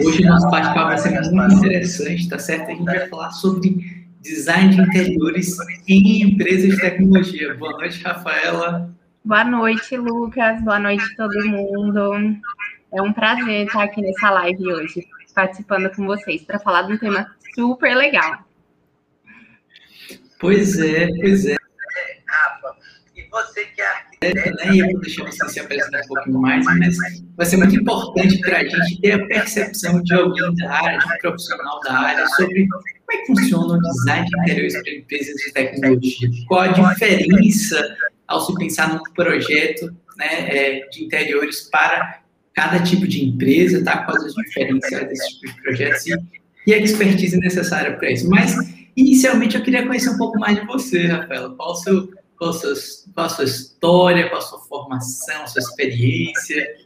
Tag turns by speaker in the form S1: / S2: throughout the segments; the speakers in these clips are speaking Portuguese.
S1: Hoje o nosso bate-papo vai ser muito interessante, tá certo? A gente vai falar sobre design de interiores em empresas de tecnologia. Boa noite, Rafaela.
S2: Boa noite, Lucas. Boa noite, todo mundo. É um prazer estar aqui nessa live hoje, participando com vocês, para falar de um tema super legal.
S1: Pois é, pois é. Rafa, e você que é né? E eu vou deixar você se apresentar um pouquinho mais, mas vai ser muito importante para a gente ter a percepção de alguém da área, de um profissional da área, sobre como é que funciona o design de interiores para empresas de tecnologia. Qual a diferença ao se pensar num projeto né, é, de interiores para cada tipo de empresa, tá? quais as diferenças desse tipo de projetos e, e a expertise necessária para isso. Mas, inicialmente, eu queria conhecer um pouco mais de você, Rafaela. Qual o seu qual a sua, qual a sua história, qual a sua formação, sua experiência?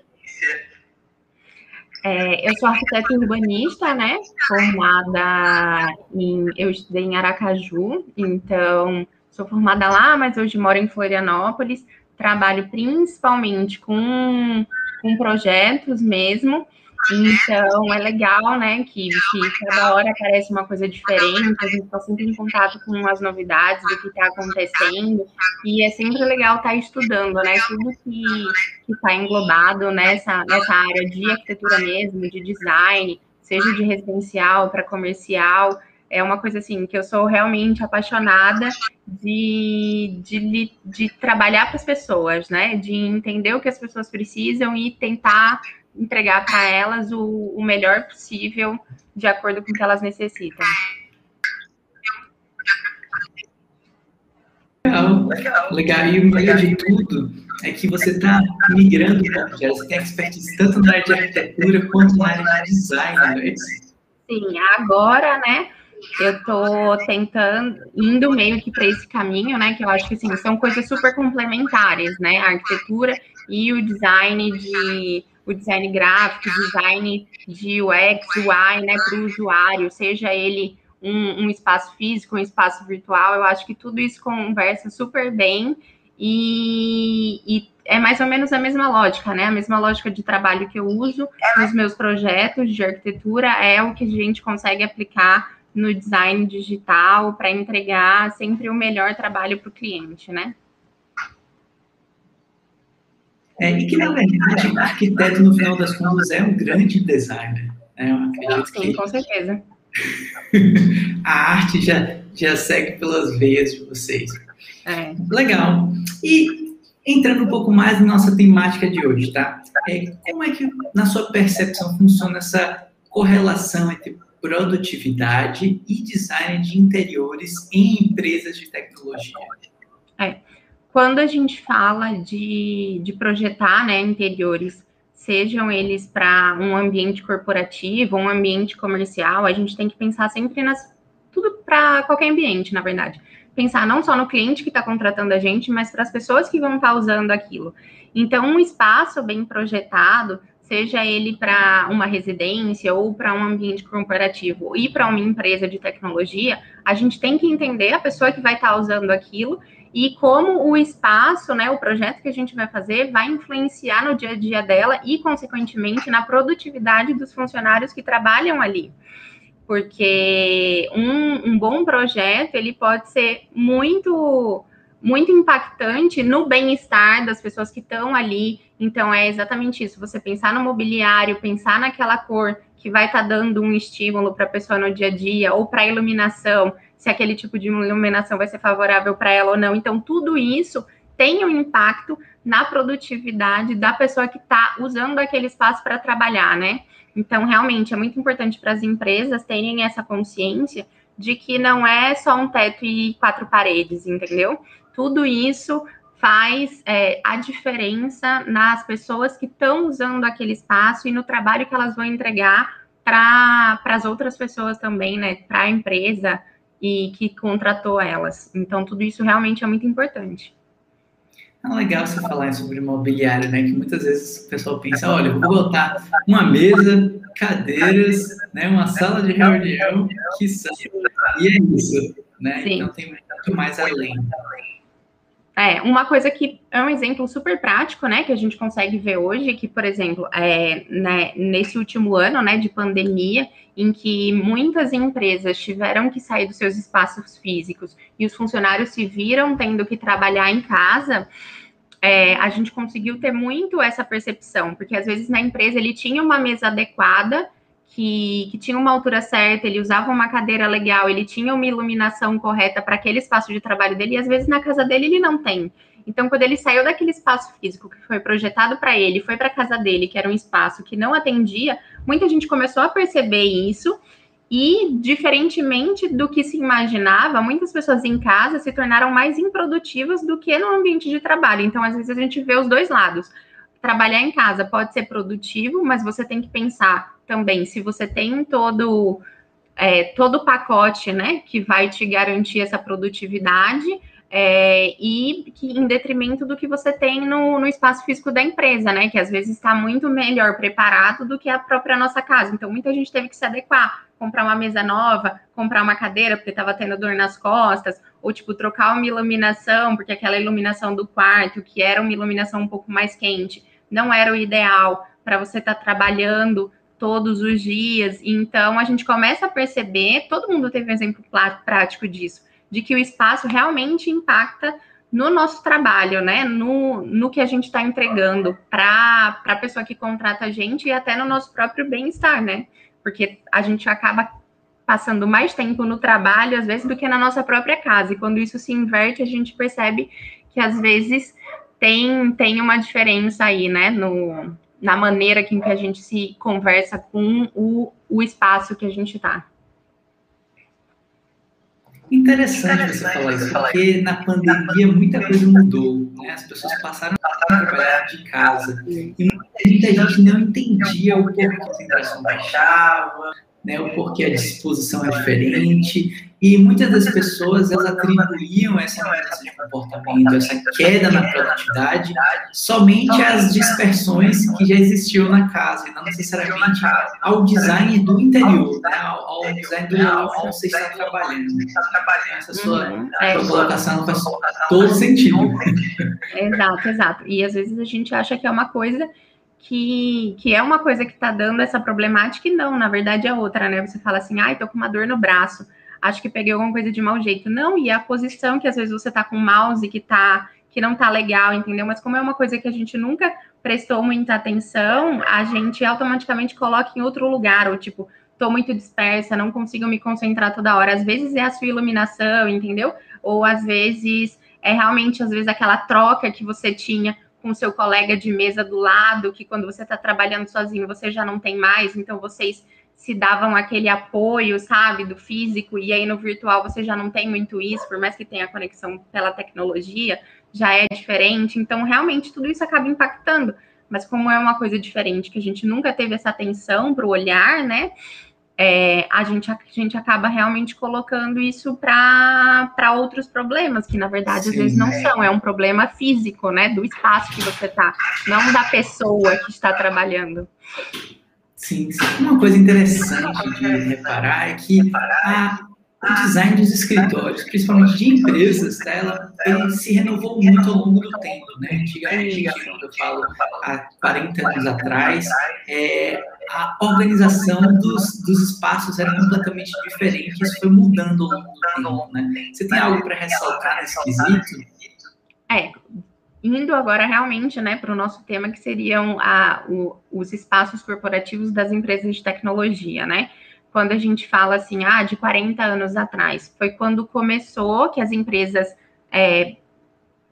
S2: É, eu sou arquiteta urbanista, né? Formada em. Eu estudei em Aracaju, então sou formada lá, mas hoje moro em Florianópolis. Trabalho principalmente com, com projetos mesmo. Então, é legal, né, que, que cada hora aparece uma coisa diferente, a gente está sempre em contato com as novidades do que está acontecendo, e é sempre legal estar tá estudando, né, tudo que está englobado nessa, nessa área de arquitetura mesmo, de design, seja de residencial para comercial, é uma coisa assim que eu sou realmente apaixonada de, de, de trabalhar para as pessoas, né? De entender o que as pessoas precisam e tentar entregar para elas o, o melhor possível de acordo com o que elas necessitam.
S1: Legal, legal. legal. E o melhor de tudo é que você está migrando para você tem expertise tanto na área de arquitetura quanto na área de design, não é isso?
S2: Sim, agora, né, eu estou tentando, indo meio que para esse caminho, né, que eu acho que, assim, são coisas super complementares, né, a arquitetura e o design de o design gráfico, design de UX, UI, né, para o usuário, seja ele um, um, espaço físico, um espaço virtual, eu acho que tudo isso conversa super bem e, e, é mais ou menos a mesma lógica, né? A mesma lógica de trabalho que eu uso nos meus projetos de arquitetura é o que a gente consegue aplicar no design digital para entregar sempre o melhor trabalho para o cliente, né?
S1: É, e que, na verdade, o arquiteto, no final das contas, é um grande designer. Né?
S2: Sim, que... com certeza.
S1: a arte já, já segue pelas veias de vocês. É. Legal. E entrando um pouco mais na nossa temática de hoje, tá? É, como é que, na sua percepção, funciona essa correlação entre produtividade e design de interiores em empresas de tecnologia?
S2: É. Quando a gente fala de, de projetar né, interiores, sejam eles para um ambiente corporativo, um ambiente comercial, a gente tem que pensar sempre nas. Tudo para qualquer ambiente, na verdade. Pensar não só no cliente que está contratando a gente, mas para as pessoas que vão estar tá usando aquilo. Então, um espaço bem projetado, seja ele para uma residência ou para um ambiente corporativo e para uma empresa de tecnologia, a gente tem que entender a pessoa que vai estar tá usando aquilo e como o espaço, né, o projeto que a gente vai fazer vai influenciar no dia a dia dela e, consequentemente, na produtividade dos funcionários que trabalham ali. Porque um, um bom projeto, ele pode ser muito muito impactante no bem-estar das pessoas que estão ali. Então, é exatamente isso. Você pensar no mobiliário, pensar naquela cor que vai estar tá dando um estímulo para a pessoa no dia a dia, ou para a iluminação, se aquele tipo de iluminação vai ser favorável para ela ou não. Então, tudo isso tem um impacto na produtividade da pessoa que está usando aquele espaço para trabalhar, né? Então, realmente, é muito importante para as empresas terem essa consciência de que não é só um teto e quatro paredes, entendeu? Tudo isso faz é, a diferença nas pessoas que estão usando aquele espaço e no trabalho que elas vão entregar para as outras pessoas também, né? Para a empresa, e que contratou elas. Então, tudo isso realmente é muito importante.
S1: É legal você falar sobre imobiliário, né? Que muitas vezes o pessoal pensa, olha, eu vou botar uma mesa, cadeiras, né? Uma sala de reunião, que e é isso, né? Sim. Então tem muito mais além.
S2: É, uma coisa que é um exemplo super prático, né, que a gente consegue ver hoje, que, por exemplo, é, né, nesse último ano, né, de pandemia, em que muitas empresas tiveram que sair dos seus espaços físicos e os funcionários se viram tendo que trabalhar em casa, é, a gente conseguiu ter muito essa percepção, porque às vezes na empresa ele tinha uma mesa adequada, que, que, tinha uma altura certa, ele usava uma cadeira legal, ele tinha uma iluminação correta para aquele espaço de trabalho dele, e às vezes na casa dele ele não tem. Então, quando ele saiu daquele espaço físico que foi projetado para ele, foi para a casa dele, que era um espaço que não atendia, muita gente começou a perceber isso. E, diferentemente do que se imaginava, muitas pessoas em casa se tornaram mais improdutivas do que no ambiente de trabalho. Então, às vezes, a gente vê os dois lados. Trabalhar em casa pode ser produtivo, mas você tem que pensar também se você tem todo é, todo o pacote, né, que vai te garantir essa produtividade é, e que em detrimento do que você tem no, no espaço físico da empresa, né, que às vezes está muito melhor preparado do que a própria nossa casa. Então, muita gente teve que se adequar, comprar uma mesa nova, comprar uma cadeira porque estava tendo dor nas costas, ou tipo trocar uma iluminação porque aquela iluminação do quarto, que era uma iluminação um pouco mais quente, não era o ideal para você estar tá trabalhando todos os dias. Então, a gente começa a perceber, todo mundo teve um exemplo prático disso, de que o espaço realmente impacta no nosso trabalho, né? No, no que a gente está entregando para a pessoa que contrata a gente e até no nosso próprio bem-estar, né? Porque a gente acaba passando mais tempo no trabalho, às vezes, do que na nossa própria casa. E quando isso se inverte, a gente percebe que às vezes tem, tem uma diferença aí, né? No, na maneira que a gente se conversa com o, o espaço que a gente está.
S1: Interessante você falar isso, porque na pandemia muita coisa mudou, né? As pessoas passaram a trabalhar de casa e muita gente não entendia o porquê a concentração baixava, né? O porquê a disposição é diferente e muitas das pessoas elas atribuíam essa mudança de comportamento, essa queda na produtividade, somente às dispersões que já existiam na casa, e não necessariamente ao design do interior, né? ao, ao design do local onde você está trabalhando. Essa sua, uhum. sua é, colocação faz todo sentido.
S2: Exato, exato. E às vezes a gente acha que é uma coisa que, que é uma coisa que está dando essa problemática e não, na verdade é outra, né? Você fala assim, ai, tô com uma dor no braço acho que peguei alguma coisa de mau jeito. Não, e a posição que às vezes você tá com o mouse que tá que não tá legal, entendeu? Mas como é uma coisa que a gente nunca prestou muita atenção, a gente automaticamente coloca em outro lugar, ou tipo, tô muito dispersa, não consigo me concentrar toda hora. Às vezes é a sua iluminação, entendeu? Ou às vezes é realmente às vezes aquela troca que você tinha com seu colega de mesa do lado, que quando você está trabalhando sozinho, você já não tem mais, então vocês se davam aquele apoio, sabe, do físico, e aí no virtual você já não tem muito isso, por mais que tenha conexão pela tecnologia, já é diferente. Então, realmente, tudo isso acaba impactando. Mas como é uma coisa diferente, que a gente nunca teve essa atenção para o olhar, né? É, a, gente, a gente acaba realmente colocando isso para outros problemas, que na verdade Sim, às vezes não é. são, é um problema físico, né? Do espaço que você está, não da pessoa que está trabalhando.
S1: Sim, sim. Uma coisa interessante de reparar é que a, o design dos escritórios, principalmente de empresas, tá, ela, ele se renovou muito ao longo do tempo. Né? Antigamente, quando eu falo há 40 anos atrás, é, a organização dos, dos espaços era completamente diferente. Isso foi mudando ao longo do tempo. Né? Você tem algo para ressaltar nesse quesito?
S2: É, indo agora realmente né, para o nosso tema, que seriam a, o, os espaços corporativos das empresas de tecnologia, né? Quando a gente fala assim, ah, de 40 anos atrás, foi quando começou que as empresas é,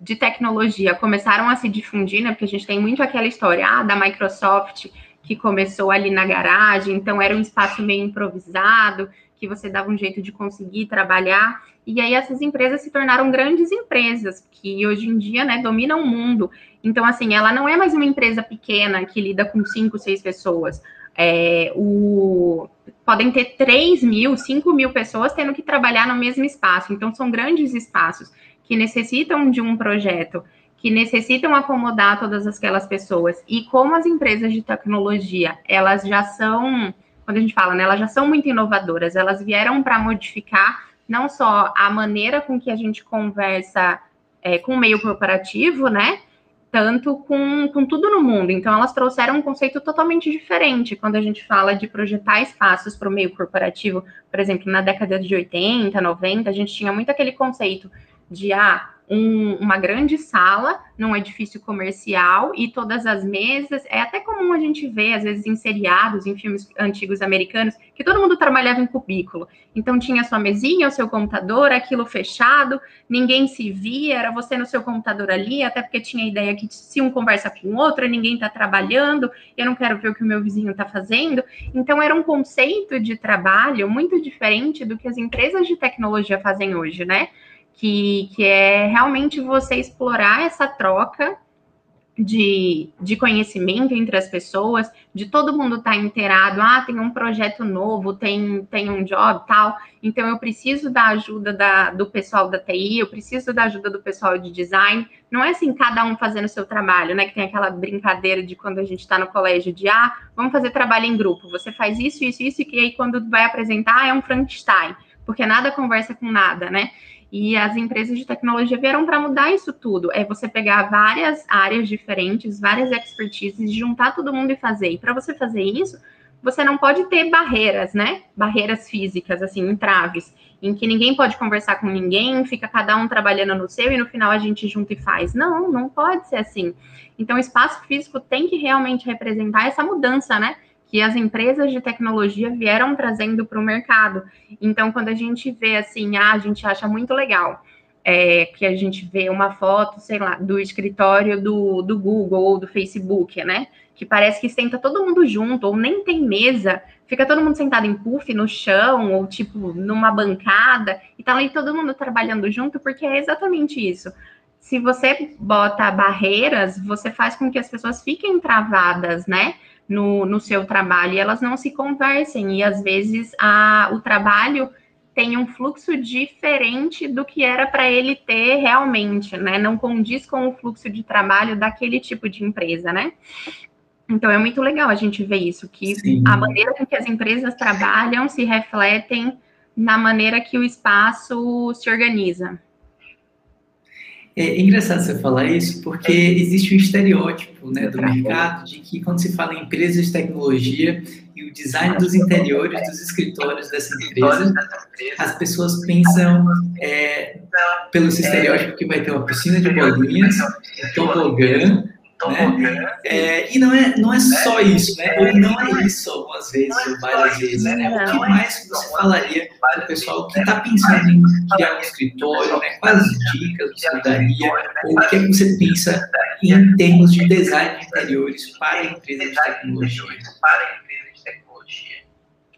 S2: de tecnologia começaram a se difundir, né? Porque a gente tem muito aquela história ah, da Microsoft que começou ali na garagem, então era um espaço meio improvisado, que você dava um jeito de conseguir trabalhar. E aí essas empresas se tornaram grandes empresas, que hoje em dia, né, dominam o mundo. Então, assim, ela não é mais uma empresa pequena que lida com cinco, seis pessoas. É, o, podem ter 3 mil, 5 mil pessoas tendo que trabalhar no mesmo espaço. Então, são grandes espaços que necessitam de um projeto, que necessitam acomodar todas aquelas pessoas. E como as empresas de tecnologia, elas já são, quando a gente fala, né, elas já são muito inovadoras, elas vieram para modificar não só a maneira com que a gente conversa é, com o meio corporativo, né? Tanto com, com tudo no mundo. Então, elas trouxeram um conceito totalmente diferente quando a gente fala de projetar espaços para o meio corporativo. Por exemplo, na década de 80, 90, a gente tinha muito aquele conceito de ah, um, uma grande sala num edifício comercial e todas as mesas. É até comum a gente ver, às vezes, em seriados, em filmes antigos americanos, que todo mundo trabalhava em cubículo. Então, tinha a sua mesinha, o seu computador, aquilo fechado, ninguém se via, era você no seu computador ali, até porque tinha a ideia que se um conversa com o outro, ninguém está trabalhando, eu não quero ver o que o meu vizinho está fazendo. Então, era um conceito de trabalho muito diferente do que as empresas de tecnologia fazem hoje, né? Que, que é realmente você explorar essa troca de, de conhecimento entre as pessoas, de todo mundo estar tá inteirado, ah, tem um projeto novo, tem, tem um job tal, então eu preciso da ajuda da, do pessoal da TI, eu preciso da ajuda do pessoal de design. Não é assim, cada um fazendo o seu trabalho, né? Que tem aquela brincadeira de quando a gente está no colégio de ah, vamos fazer trabalho em grupo. Você faz isso, isso, isso, e aí quando vai apresentar é um Frankenstein, porque nada conversa com nada, né? E as empresas de tecnologia vieram para mudar isso tudo. É você pegar várias áreas diferentes, várias expertises, juntar todo mundo e fazer. E para você fazer isso, você não pode ter barreiras, né? Barreiras físicas, assim, entraves, em que ninguém pode conversar com ninguém, fica cada um trabalhando no seu e no final a gente junta e faz. Não, não pode ser assim. Então, o espaço físico tem que realmente representar essa mudança, né? Que as empresas de tecnologia vieram trazendo para o mercado. Então, quando a gente vê assim, ah, a gente acha muito legal é, que a gente vê uma foto, sei lá, do escritório do, do Google ou do Facebook, né? Que parece que senta todo mundo junto, ou nem tem mesa, fica todo mundo sentado em puff no chão, ou tipo numa bancada, e tá ali todo mundo trabalhando junto, porque é exatamente isso. Se você bota barreiras, você faz com que as pessoas fiquem travadas, né? No, no seu trabalho e elas não se conversem, e às vezes a, o trabalho tem um fluxo diferente do que era para ele ter realmente, né? Não condiz com o fluxo de trabalho daquele tipo de empresa, né? Então é muito legal a gente ver isso, que Sim. a maneira com que as empresas trabalham se refletem na maneira que o espaço se organiza.
S1: É engraçado você falar isso, porque existe um estereótipo né, do mercado de que quando se fala em empresas de tecnologia e o design dos interiores dos escritórios dessa empresa, as pessoas pensam é, pelo estereótipo que vai ter uma piscina de bolinhas, um tobogã, né? É, e não é, não é só isso, né? Ou não é isso algumas vezes, ou várias vezes, né? O que mais você falaria para o pessoal que está pensando em criar um escritório, né? Quais dicas você daria? Ou o que, é que você pensa em termos de design de interiores para empresas de tecnologia?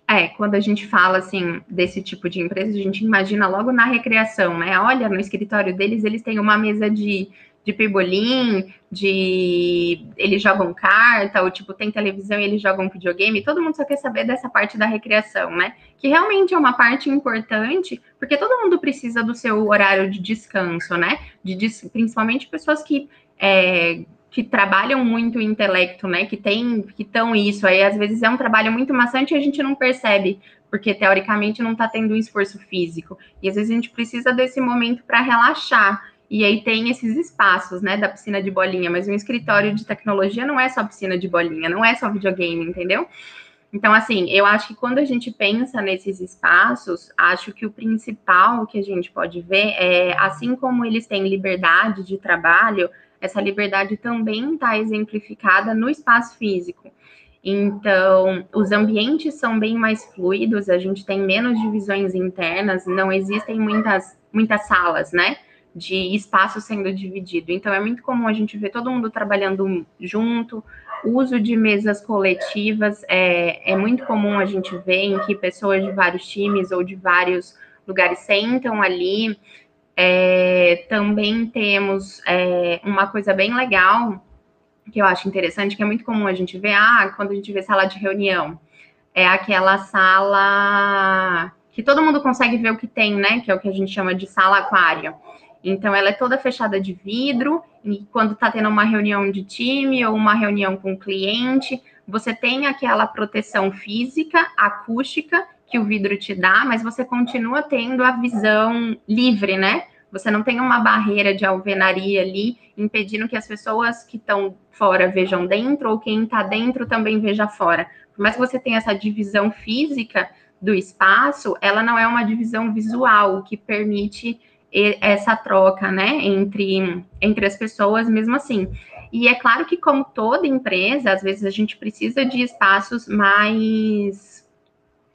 S2: É, quando a gente fala assim desse tipo de empresa, a gente imagina logo na recreação, né? Olha, no escritório deles eles têm uma mesa de de pebolim, de eles jogam carta, ou tipo, tem televisão e eles jogam videogame, todo mundo só quer saber dessa parte da recreação, né? Que realmente é uma parte importante, porque todo mundo precisa do seu horário de descanso, né? De, principalmente pessoas que. É, que trabalham muito o intelecto, né? Que tem, que estão isso. Aí às vezes é um trabalho muito maçante e a gente não percebe, porque teoricamente não está tendo um esforço físico. E às vezes a gente precisa desse momento para relaxar. E aí tem esses espaços, né, da piscina de bolinha, mas um escritório de tecnologia não é só piscina de bolinha, não é só videogame, entendeu? Então, assim, eu acho que quando a gente pensa nesses espaços, acho que o principal que a gente pode ver é, assim como eles têm liberdade de trabalho, essa liberdade também está exemplificada no espaço físico. Então, os ambientes são bem mais fluidos, a gente tem menos divisões internas, não existem muitas, muitas salas, né? De espaço sendo dividido. Então, é muito comum a gente ver todo mundo trabalhando junto, uso de mesas coletivas, é, é muito comum a gente ver em que pessoas de vários times ou de vários lugares sentam ali. É, também temos é, uma coisa bem legal que eu acho interessante, que é muito comum a gente ver, ah, quando a gente vê sala de reunião, é aquela sala que todo mundo consegue ver o que tem, né? Que é o que a gente chama de sala aquário. Então, ela é toda fechada de vidro, e quando está tendo uma reunião de time ou uma reunião com o cliente, você tem aquela proteção física, acústica, que o vidro te dá, mas você continua tendo a visão livre, né? Você não tem uma barreira de alvenaria ali impedindo que as pessoas que estão fora vejam dentro ou quem está dentro também veja fora. Por mais que você tenha essa divisão física do espaço, ela não é uma divisão visual que permite essa troca, né, entre, entre as pessoas mesmo assim. E é claro que, como toda empresa, às vezes a gente precisa de espaços mais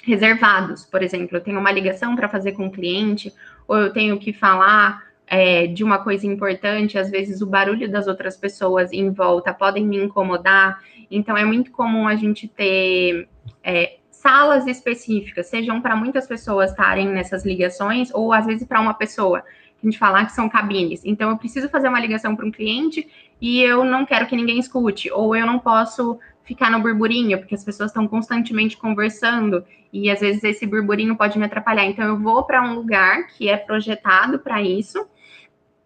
S2: reservados. Por exemplo, eu tenho uma ligação para fazer com o cliente, ou eu tenho que falar é, de uma coisa importante, às vezes o barulho das outras pessoas em volta podem me incomodar. Então, é muito comum a gente ter é, salas específicas, sejam para muitas pessoas estarem nessas ligações, ou às vezes para uma pessoa a gente falar que são cabines. Então, eu preciso fazer uma ligação para um cliente e eu não quero que ninguém escute, ou eu não posso ficar no burburinho, porque as pessoas estão constantemente conversando e às vezes esse burburinho pode me atrapalhar. Então, eu vou para um lugar que é projetado para isso,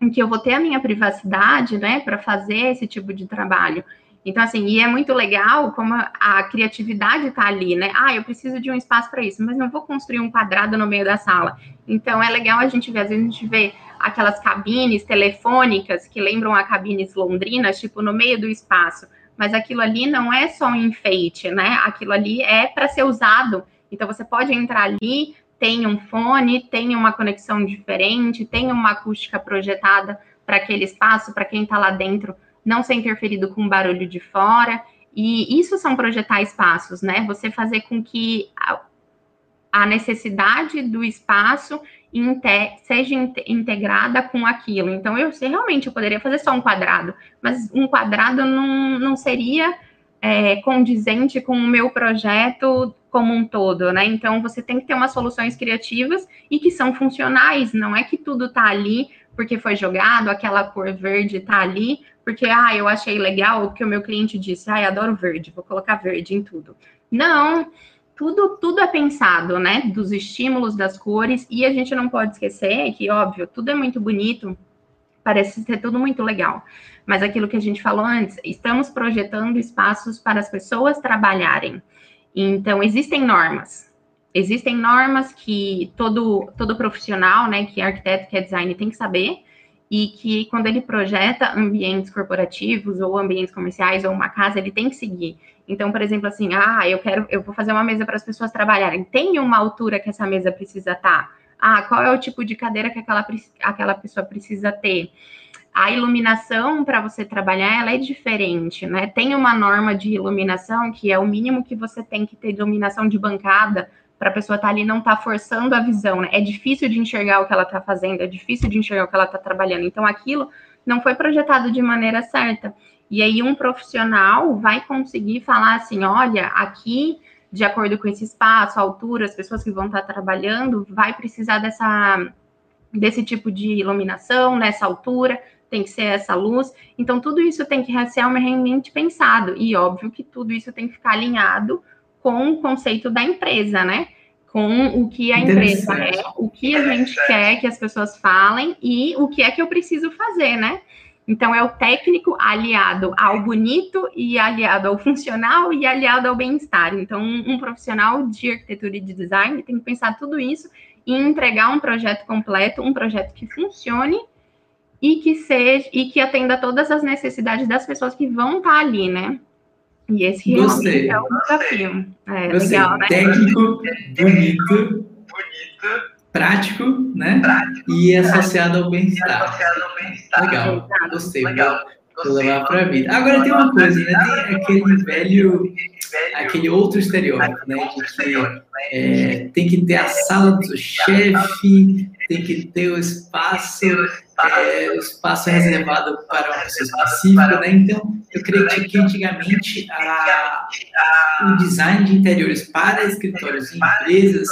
S2: em que eu vou ter a minha privacidade, né, para fazer esse tipo de trabalho. Então, assim, e é muito legal como a, a criatividade está ali, né? Ah, eu preciso de um espaço para isso, mas não vou construir um quadrado no meio da sala. Então, é legal a gente ver, às vezes a gente vê aquelas cabines telefônicas que lembram a cabines londrinas, tipo, no meio do espaço. Mas aquilo ali não é só um enfeite, né? Aquilo ali é para ser usado. Então, você pode entrar ali, tem um fone, tem uma conexão diferente, tem uma acústica projetada para aquele espaço, para quem está lá dentro não ser interferido com barulho de fora. E isso são projetar espaços, né? Você fazer com que a, a necessidade do espaço inte, seja integrada com aquilo. Então, eu realmente eu poderia fazer só um quadrado, mas um quadrado não, não seria é, condizente com o meu projeto como um todo, né? Então, você tem que ter umas soluções criativas e que são funcionais, não é que tudo está ali porque foi jogado, aquela cor verde está ali, porque, ah, eu achei legal o que o meu cliente disse, ah, adoro verde, vou colocar verde em tudo. Não, tudo, tudo é pensado, né, dos estímulos, das cores, e a gente não pode esquecer que, óbvio, tudo é muito bonito, parece ser tudo muito legal, mas aquilo que a gente falou antes, estamos projetando espaços para as pessoas trabalharem. Então, existem normas, existem normas que todo, todo profissional, né, que é arquiteto, que é design, tem que saber, e que quando ele projeta ambientes corporativos ou ambientes comerciais ou uma casa, ele tem que seguir. Então, por exemplo, assim, ah, eu quero, eu vou fazer uma mesa para as pessoas trabalharem. Tem uma altura que essa mesa precisa estar? Tá? Ah, qual é o tipo de cadeira que aquela, aquela pessoa precisa ter? A iluminação para você trabalhar, ela é diferente, né? Tem uma norma de iluminação que é o mínimo que você tem que ter de iluminação de bancada para a pessoa estar tá ali não estar tá forçando a visão, né? É difícil de enxergar o que ela está fazendo, é difícil de enxergar o que ela está trabalhando. Então, aquilo não foi projetado de maneira certa. E aí, um profissional vai conseguir falar assim: olha, aqui, de acordo com esse espaço, altura, as pessoas que vão estar tá trabalhando, vai precisar dessa, desse tipo de iluminação, nessa altura, tem que ser essa luz. Então, tudo isso tem que ser realmente pensado. E óbvio que tudo isso tem que ficar alinhado com o conceito da empresa, né? Com o que a empresa é, o que a gente quer que as pessoas falem e o que é que eu preciso fazer, né? Então, é o técnico aliado ao bonito e aliado ao funcional e aliado ao bem-estar. Então, um, profissional de arquitetura e de design tem que pensar tudo isso e entregar um projeto completo, um projeto que funcione e que seja e que atenda todas as necessidades das pessoas que vão estar ali, né? E esse Gostei. é o desafio. É, Gostei. legal, né?
S1: Técnico, bonito, bonito, prático, né? Prático, e associado ao bem-estar. Bem legal, gostei. Legal. Vou levar para a vida. Agora tem uma coisa, né? Tem aquele velho, aquele outro estereótipo, né? De que é, tem que ter a sala do chefe, tem que ter o espaço é, o espaço é reservado para uma pessoa específica, né? Então, eu creio que antigamente a, a, o design de interiores para escritórios e empresas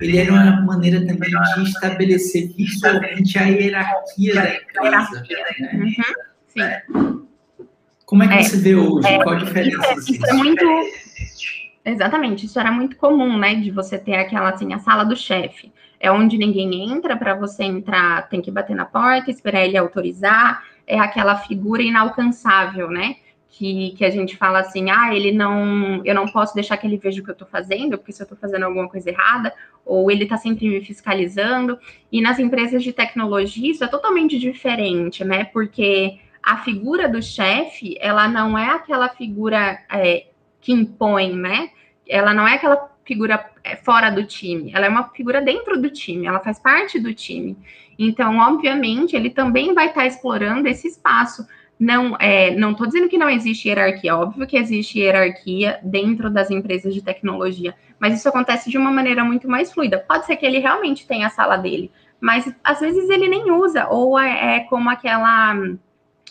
S1: ele era uma maneira também de estabelecer visualmente a hierarquia da empresa. Né? Uhum, sim. Como é que é, você vê hoje? É, Qual a diferença
S2: isso, isso é muito Exatamente, isso era muito comum, né? De você ter aquela assim, a sala do chefe é onde ninguém entra, para você entrar tem que bater na porta, esperar ele autorizar, é aquela figura inalcançável, né? que, que a gente fala assim, ah, ele não, eu não posso deixar que ele veja o que eu estou fazendo, porque se eu estou fazendo alguma coisa errada, ou ele está sempre me fiscalizando. E nas empresas de tecnologia isso é totalmente diferente, né? Porque a figura do chefe, ela não é aquela figura é, que impõe, né? Ela não é aquela figura é, fora do time, ela é uma figura dentro do time, ela faz parte do time. Então, obviamente, ele também vai estar tá explorando esse espaço não é, não estou dizendo que não existe hierarquia, óbvio que existe hierarquia dentro das empresas de tecnologia, mas isso acontece de uma maneira muito mais fluida. Pode ser que ele realmente tenha a sala dele, mas às vezes ele nem usa, ou é, é como aquela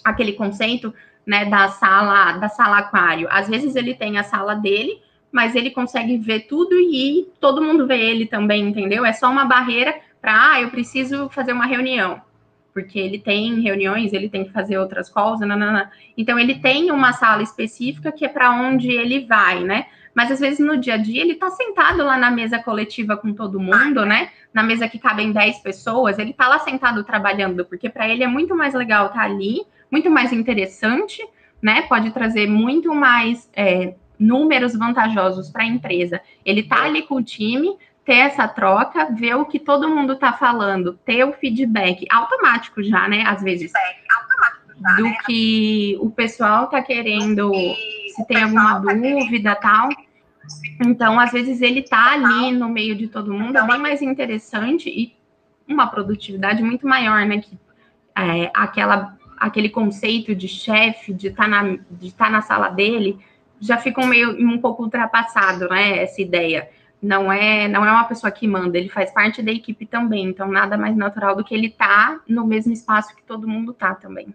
S2: aquele conceito né, da sala da sala aquário. Às vezes ele tem a sala dele, mas ele consegue ver tudo e todo mundo vê ele também, entendeu? É só uma barreira para, ah, eu preciso fazer uma reunião porque ele tem reuniões, ele tem que fazer outras calls, nanana. então ele tem uma sala específica que é para onde ele vai, né? Mas às vezes no dia a dia ele está sentado lá na mesa coletiva com todo mundo, né? Na mesa que cabem 10 pessoas, ele está lá sentado trabalhando, porque para ele é muito mais legal estar tá ali, muito mais interessante, né? Pode trazer muito mais é, números vantajosos para a empresa. Ele está ali com o time, ter essa troca, ver o que todo mundo está falando, ter o feedback automático já, né? Às vezes. Já, do né? que o pessoal está querendo, se tem alguma tá dúvida tal. Então, às vezes, ele está ali no meio de todo mundo, é bem mais interessante e uma produtividade muito maior, né? Que é, aquela, aquele conceito de chefe, de estar tá de tá na sala dele, já fica um meio um pouco ultrapassado, né? Essa ideia não é não é uma pessoa que manda, ele faz parte da equipe também, então nada mais natural do que ele tá no mesmo espaço que todo mundo tá também.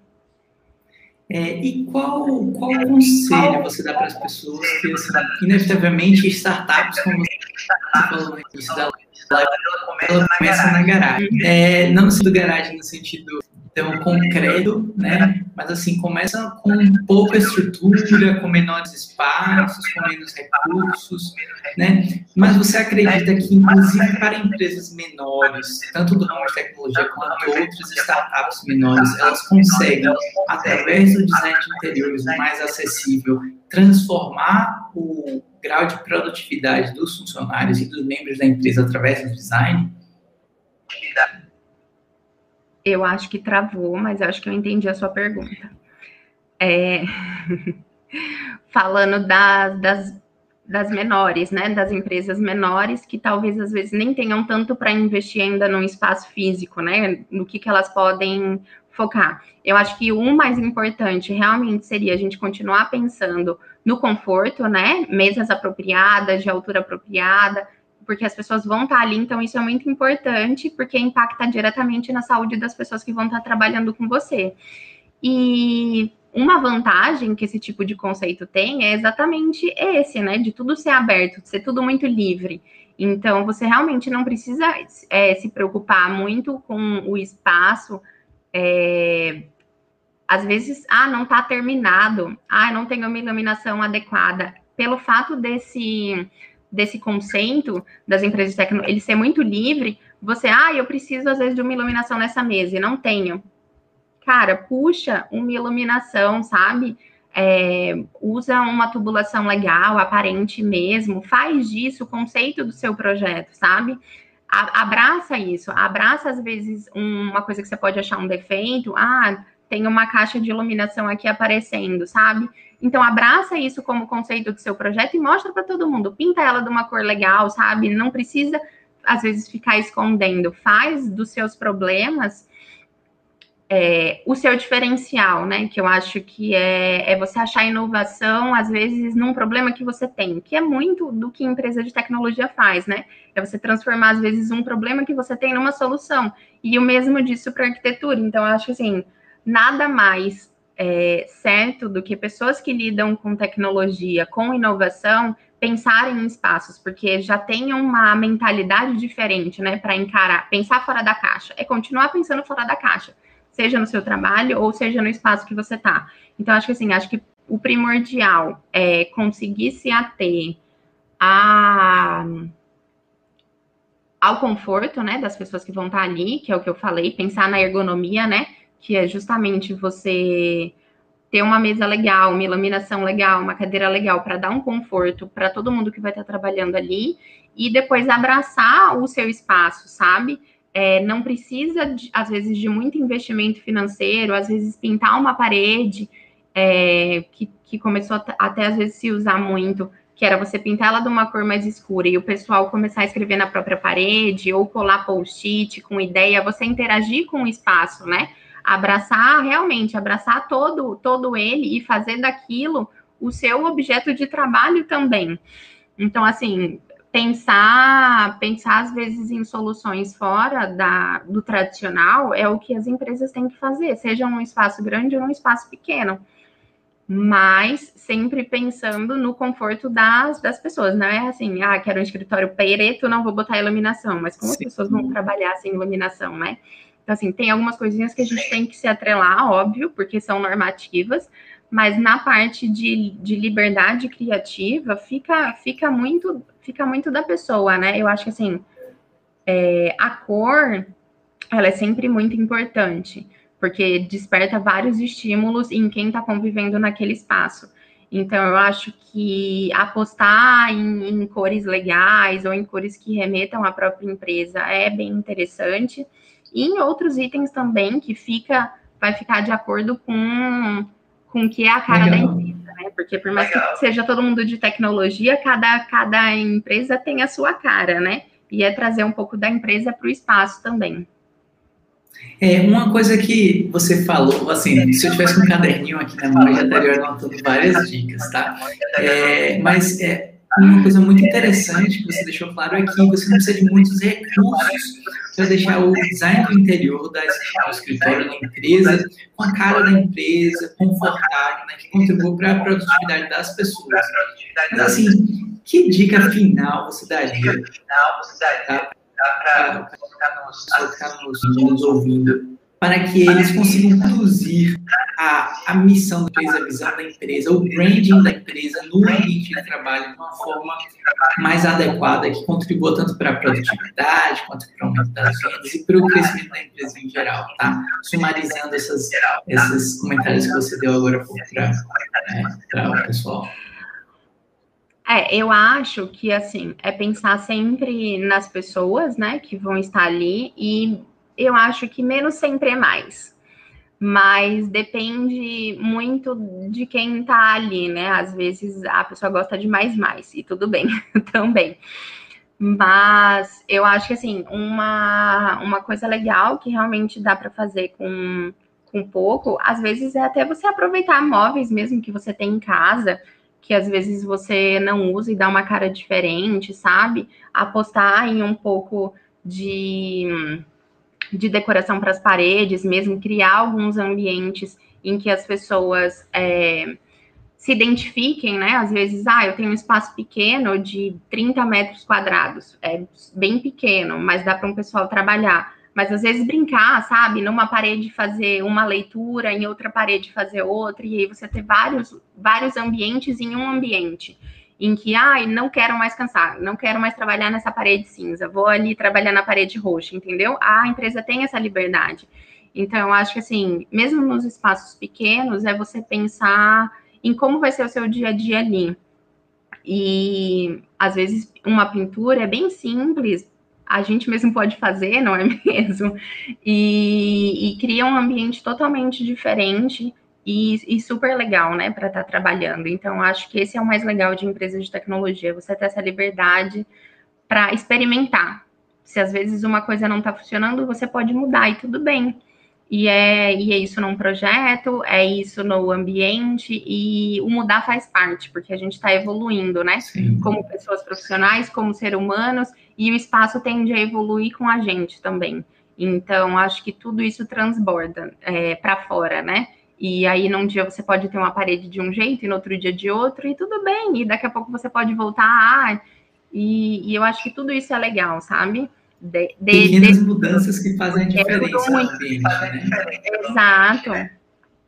S1: É, e qual, qual conselho você dá para as pessoas que, assim, inevitavelmente, startups, como você falou no início da live, ela começa na garagem. É, não no sentido garagem, no sentido tão concreto, né? Mas assim, começa com pouca estrutura, com menores espaços, com menos recursos, né? Mas você acredita que, inclusive para empresas menores, tanto do ramo de tecnologia quanto outras startups menores, elas conseguem, através do design de interiores mais acessível, transformar o grau de produtividade dos funcionários e dos membros da empresa através do design?
S2: Eu acho que travou, mas acho que eu entendi a sua pergunta. É... Falando das, das, das, menores, né? Das empresas menores que talvez às vezes nem tenham tanto para investir ainda no espaço físico, né? No que, que elas podem focar. Eu acho que o mais importante realmente seria a gente continuar pensando no conforto, né? Mesas apropriadas, de altura apropriada, porque as pessoas vão estar ali, então isso é muito importante, porque impacta diretamente na saúde das pessoas que vão estar trabalhando com você. E uma vantagem que esse tipo de conceito tem é exatamente esse, né? De tudo ser aberto, de ser tudo muito livre. Então, você realmente não precisa é, se preocupar muito com o espaço. É, às vezes, ah, não está terminado, ah, não tenho uma iluminação adequada. Pelo fato desse desse conceito das empresas de tecnologia, ele ser muito livre, você, ah, eu preciso às vezes de uma iluminação nessa mesa e não tenho. Cara, puxa uma iluminação, sabe? É, usa uma tubulação legal, aparente mesmo, faz disso o conceito do seu projeto, sabe? Abraça isso, abraça às vezes uma coisa que você pode achar um defeito, ah, tem uma caixa de iluminação aqui aparecendo, sabe? Então, abraça isso como conceito do seu projeto e mostra para todo mundo. Pinta ela de uma cor legal, sabe? Não precisa, às vezes, ficar escondendo. Faz dos seus problemas é, o seu diferencial, né? Que eu acho que é, é você achar inovação, às vezes, num problema que você tem, que é muito do que empresa de tecnologia faz, né? É você transformar, às vezes, um problema que você tem numa solução. E o mesmo disso para arquitetura. Então, eu acho assim, nada mais é, certo do que pessoas que lidam com tecnologia, com inovação, pensarem em espaços, porque já tem uma mentalidade diferente, né, para encarar, pensar fora da caixa, é continuar pensando fora da caixa, seja no seu trabalho ou seja no espaço que você está. Então, acho que assim, acho que o primordial é conseguir se ater a, ao conforto, né, das pessoas que vão estar ali, que é o que eu falei, pensar na ergonomia, né, que é justamente você ter uma mesa legal, uma iluminação legal, uma cadeira legal para dar um conforto para todo mundo que vai estar trabalhando ali e depois abraçar o seu espaço, sabe? É, não precisa, de, às vezes, de muito investimento financeiro, às vezes pintar uma parede, é, que, que começou até às vezes se usar muito, que era você pintar ela de uma cor mais escura e o pessoal começar a escrever na própria parede, ou colar post-it com ideia, você interagir com o espaço, né? abraçar realmente, abraçar todo, todo ele e fazer daquilo o seu objeto de trabalho também. Então, assim, pensar, pensar às vezes em soluções fora da, do tradicional é o que as empresas têm que fazer, seja um espaço grande ou um espaço pequeno. Mas sempre pensando no conforto das, das pessoas, não é assim, ah, quero um escritório preto, não vou botar iluminação, mas como Sim. as pessoas vão trabalhar sem iluminação, né? Então, assim, tem algumas coisinhas que a gente tem que se atrelar, óbvio, porque são normativas, mas na parte de, de liberdade criativa fica, fica, muito, fica muito da pessoa, né? Eu acho que, assim, é, a cor, ela é sempre muito importante, porque desperta vários estímulos em quem está convivendo naquele espaço. Então, eu acho que apostar em, em, cores legais ou em cores que remetam à própria empresa é bem interessante. E em outros itens também que fica, vai ficar de acordo com, com o que é a cara Legal. da empresa, né? Porque por mais Legal. que seja todo mundo de tecnologia, cada, cada empresa tem a sua cara, né? E é trazer um pouco da empresa para o espaço também.
S1: É, uma coisa que você falou, assim, se eu tivesse um caderninho aqui na mão, eu já estaria anotando várias dicas, tá? É, mas é, uma coisa muito interessante que você deixou claro é que você não precisa de muitos recursos para deixar o design do interior da, do escritório da empresa com a cara da empresa, confortável, né, que contribua para a produtividade das pessoas. Mas assim, que dica final você daria tá, para está nos, nos ouvindo para que eles consigam conduzir a, a missão da empresa, a visão da empresa, o branding da empresa no ambiente de trabalho de uma forma mais adequada, que contribua tanto para a produtividade, quanto para o aumento das vendas e para o crescimento da empresa em geral, tá? Sumarizando essas, esses comentários que você deu agora para né, o pessoal.
S2: É, eu acho que, assim, é pensar sempre nas pessoas, né, que vão estar ali e eu acho que menos sempre é mais. Mas depende muito de quem tá ali, né? Às vezes a pessoa gosta de mais mais, e tudo bem também. Mas eu acho que assim, uma, uma coisa legal que realmente dá para fazer com, com pouco, às vezes é até você aproveitar móveis mesmo que você tem em casa, que às vezes você não usa e dá uma cara diferente, sabe? Apostar em um pouco de de decoração para as paredes, mesmo criar alguns ambientes em que as pessoas é, se identifiquem, né? Às vezes, ah, eu tenho um espaço pequeno de 30 metros quadrados, é bem pequeno, mas dá para um pessoal trabalhar. Mas às vezes brincar, sabe? Numa parede fazer uma leitura, em outra parede fazer outra, e aí você ter vários, vários ambientes em um ambiente em que, ai, não quero mais cansar, não quero mais trabalhar nessa parede cinza, vou ali trabalhar na parede roxa, entendeu? A empresa tem essa liberdade. Então, eu acho que, assim, mesmo nos espaços pequenos, é você pensar em como vai ser o seu dia a dia ali. E, às vezes, uma pintura é bem simples, a gente mesmo pode fazer, não é mesmo? E, e cria um ambiente totalmente diferente e, e super legal, né, para estar tá trabalhando. Então, acho que esse é o mais legal de empresa de tecnologia, você ter essa liberdade para experimentar. Se às vezes uma coisa não está funcionando, você pode mudar e tudo bem. E é, e é isso num projeto, é isso no ambiente, e o mudar faz parte, porque a gente está evoluindo, né? Sim. Como pessoas profissionais, como seres humanos, e o espaço tende a evoluir com a gente também. Então, acho que tudo isso transborda é, para fora, né? E aí, num dia você pode ter uma parede de um jeito e no outro dia de outro, e tudo bem. E daqui a pouco você pode voltar. Ah, e, e eu acho que tudo isso é legal, sabe?
S1: De, de, Pequenas de, mudanças que fazem a diferença no ambiente, né?
S2: Exato,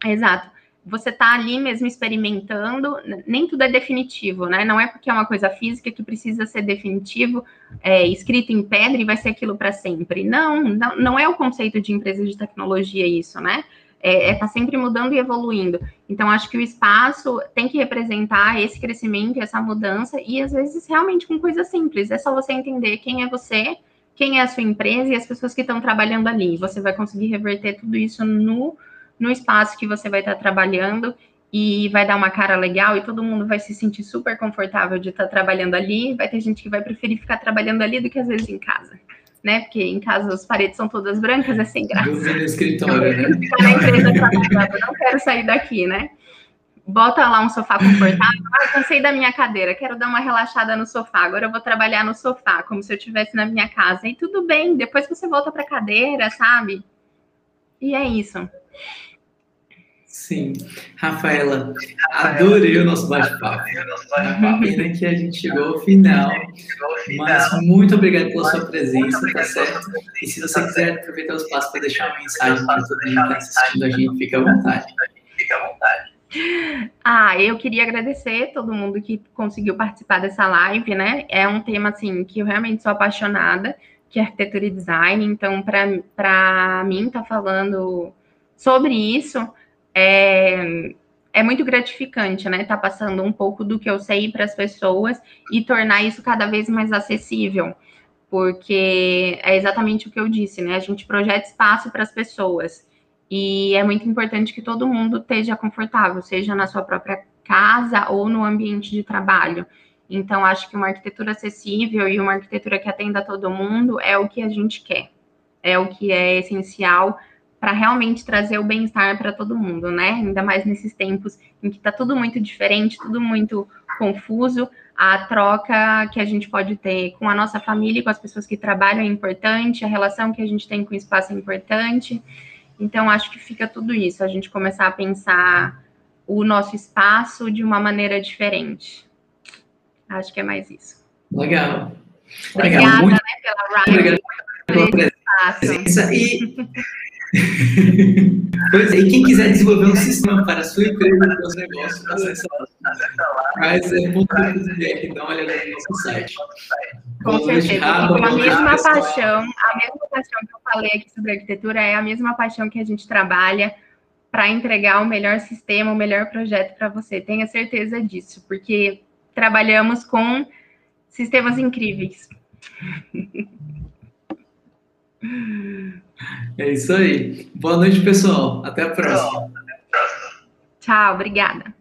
S2: exato. Você está ali mesmo experimentando, nem tudo é definitivo, né? Não é porque é uma coisa física que precisa ser definitivo, é, escrito em pedra e vai ser aquilo para sempre. Não, não, não é o conceito de empresa de tecnologia isso, né? É, é tá sempre mudando e evoluindo. Então, acho que o espaço tem que representar esse crescimento, essa mudança, e às vezes realmente com coisas simples. É só você entender quem é você, quem é a sua empresa e as pessoas que estão trabalhando ali. Você vai conseguir reverter tudo isso no, no espaço que você vai estar trabalhando e vai dar uma cara legal e todo mundo vai se sentir super confortável de estar trabalhando ali. Vai ter gente que vai preferir ficar trabalhando ali do que às vezes em casa né? Porque em casa as paredes são todas brancas, é sem graça.
S1: no escritório, né?
S2: Na empresa trabalhando, não quero sair daqui, né? Bota lá um sofá confortável. Ah, cansei da minha cadeira, quero dar uma relaxada no sofá. Agora eu vou trabalhar no sofá, como se eu estivesse na minha casa. E tudo bem, depois você volta para a cadeira, sabe? E é isso.
S1: Sim. Rafaela, adorei o nosso bate-papo. Pena que a gente chegou ao final. Mas muito obrigado pela sua presença, tá certo? E se você quiser aproveitar o espaço para deixar uma mensagem para todo mundo que está assistindo a gente, fique à vontade. Fique à vontade.
S2: Ah, eu queria agradecer todo mundo que conseguiu participar dessa live, né? É um tema assim que eu realmente sou apaixonada, que é arquitetura e design. Então, para mim, tá falando sobre isso é, é muito gratificante, né? Tá passando um pouco do que eu sei para as pessoas e tornar isso cada vez mais acessível, porque é exatamente o que eu disse, né? A gente projeta espaço para as pessoas e é muito importante que todo mundo esteja confortável, seja na sua própria casa ou no ambiente de trabalho. Então, acho que uma arquitetura acessível e uma arquitetura que atenda todo mundo é o que a gente quer, é o que é essencial para realmente trazer o bem-estar para todo mundo, né? Ainda mais nesses tempos em que está tudo muito diferente, tudo muito confuso. A troca que a gente pode ter com a nossa família e com as pessoas que trabalham é importante, a relação que a gente tem com o espaço é importante. Então, acho que fica tudo isso, a gente começar a pensar o nosso espaço de uma maneira diferente. Acho que é mais isso.
S1: Legal.
S2: Obrigada,
S1: Legal.
S2: Muito... né, pela Ryan.
S1: Obrigado pela presença. E pois é, e quem quiser desenvolver um sistema para a sua empresa, para os negócios, acessa lá. Mas é ponto que dá uma olhada no nosso site.
S2: Com certeza. Rápido, a mesma paixão, a mesma paixão que eu falei aqui sobre arquitetura é a mesma paixão que a gente trabalha para entregar o melhor sistema, o melhor projeto para você. Tenha certeza disso, porque trabalhamos com sistemas incríveis.
S1: É isso aí. Boa noite, pessoal. Até a próxima.
S2: Tchau, obrigada.